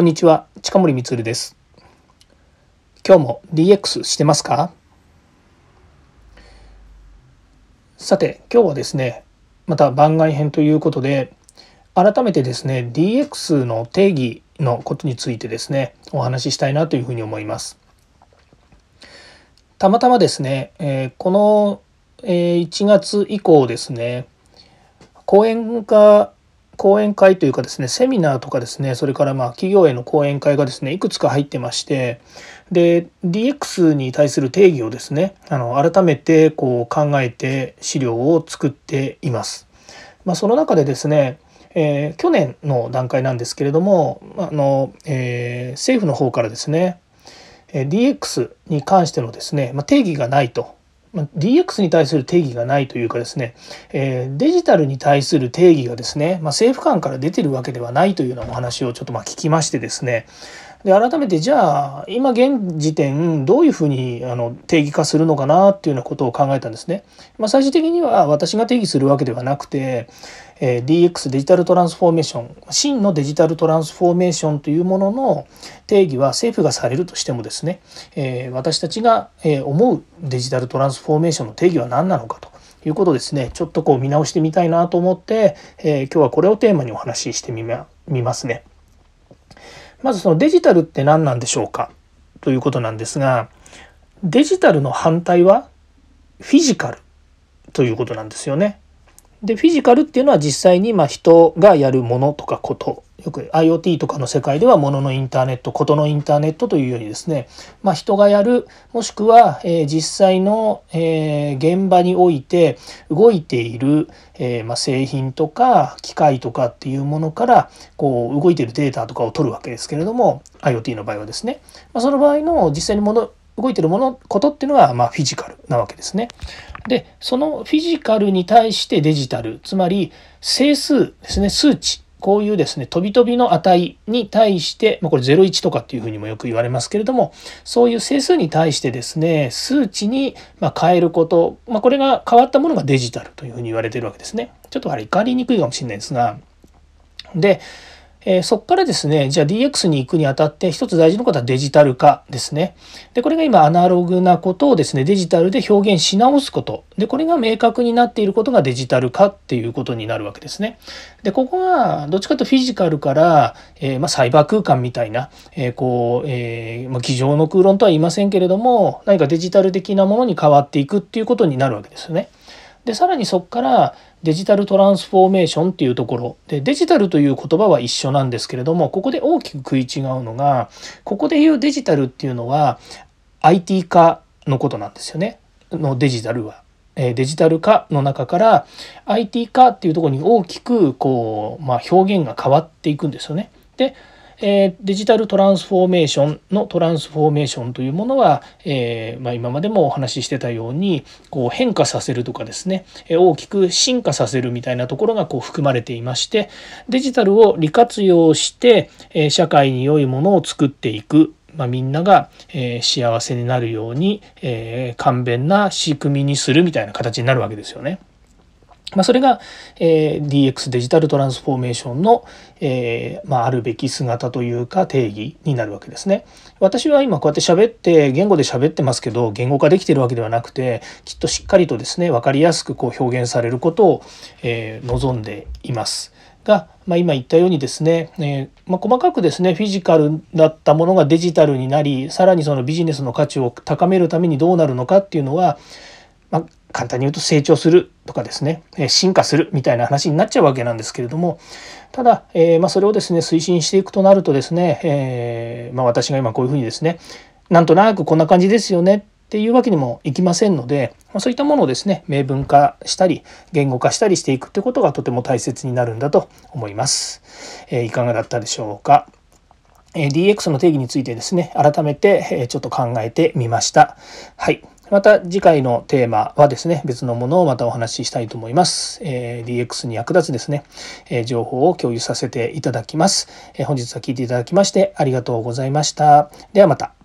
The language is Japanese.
こんにちは。近森光です。今日も DX してますか？さて今日はですねまた番外編ということで改めてですね DX の定義のことについてですねお話ししたいなというふうに思います。たまたまですね、え、この、1月以降ですね講演が講演会というかですねセミナーとかですねそれからまあ企業への講演会がですねいくつか入ってましてで DX に対する定義をですねあの改めてこう考えて資料を作っています。まあ、その中でですねえー、去年の段階なんですけれどもあの、えー、政府の方からですね DX に関してのですね、まあ、定義がないと DX に対する定義がないというかですね、えデジタルに対する定義がですね、ま、政府間から出てるわけではないというようなお話をちょっとま聞きましてですねで改めてじゃあ今現時点どういうふうにあの定義化するのかなっていうようなことを考えたんですね。まあ、最終的には私が定義するわけではなくて、DX デジタルトランスフォーメーション真のデジタルトランスフォーメーションというものの定義は政府がされるとしてもですね、私たちが思うデジタルトランスフォーメーションの定義は何なのかと。いうことですねちょっとこう見直してみたいなと思って、え今日はこれをテーマにお話ししてみますね。まずそのデジタルって何なんでしょうか？ということなんですがデジタルの反対はフィジカルということなんですよね。でフィジカルっていうのは実際にま人がやるものとかこと。よく IoT とかの世界ではもののインターネットことのインターネットというようにですね、まあ、人がやるもしくは、え実際の、え現場において動いている、えま製品とか機械とかっていうものからこう動いているデータとかを取るわけですけれども IoT の場合はですね、まあ、その場合の実際にもの動いてるものことっていうのがまあフィジカルなわけですね。でそのフィジカルに対してデジタルつまり整数ですね数値こういうですね飛び飛びの値に対して、まあ、これ01とかっていうふうにもよく言われますけれどもそういう整数に対してですね数値にま変えること、まあ、これが変わったものがデジタルというふうに言われてるわけですね。ちょっとあれ怒りにくいかもしれないですがでえー、そこからですね、じゃあ DX に行くにあたって一つ大事なことはデジタル化ですね。で、これが今アナログなことをですね、デジタルで表現し直すこと。で、これが明確になっていることがデジタル化っていうことになるわけですね。で、ここがどっちかとフィジカルから、えー、まあ、サイバー空間みたいな、えー、こう、えまあ、机上の空論とは言いませんけれども、何かデジタル的なものに変わっていくっていうことになるわけですよね。でさらにそこからデジタルトランスフォーメーションっていうところでデジタルという言葉は一緒なんですけれどもここで大きく食い違うのがここで言うデジタルっていうのは IT 化のことなんですよねのデジタルは。デジタル化の中から IT 化っていうとこに大きくこう、まあ、表現が変わっていくんですよね。でえデジタルトランスフォーメーションのトランスフォーメーションというものは、え、ま、今までもお話ししてたようにこう変化させるとかですね大きく進化させるみたいなところがこう含まれていましてデジタルを利活用してえ社会に良いものを作っていくまあ、みんなが、え幸せになるように、え簡便な仕組みにするみたいな形になるわけですよね。まあ、それが、えー、DX デジタルトランスフォーメーションの、えー、まあ、あるべき姿というか定義になるわけですね。私は今こうやって喋って言語で喋ってますけど言語化できてるわけではなくてきっとしっかりとですね分かりやすくこう表現されることを、えー、望んでいます。が、まあ、今言ったようにですね、えー、まあ、細かくですねフィジカルだったものがデジタルになりさらにそのビジネスの価値を高めるためにどうなるのかっていうのは、まあ、簡単に言うと成長するとかですね進化するみたいな話になっちゃうわけなんですけれどもただ、えー、まあ、それをですね推進していくとなるとですね、えー、まあ、私が今こういうふうにですねなんとなくこんな感じですよねっていうわけにもいきませんので、ま、そういったものをですね明文化したり言語化したりしていくってことがとても大切になるんだと思います。えー、いかがだったでしょうか。DX の定義についてですね改めてちょっと考えてみました。はい。また次回のテーマはですね、別のものをまたお話ししたいと思います。えー、DX に役立つですね、えー、情報を共有させていただきます、えー、本日は聞いていただきましてありがとうございました。ではまた。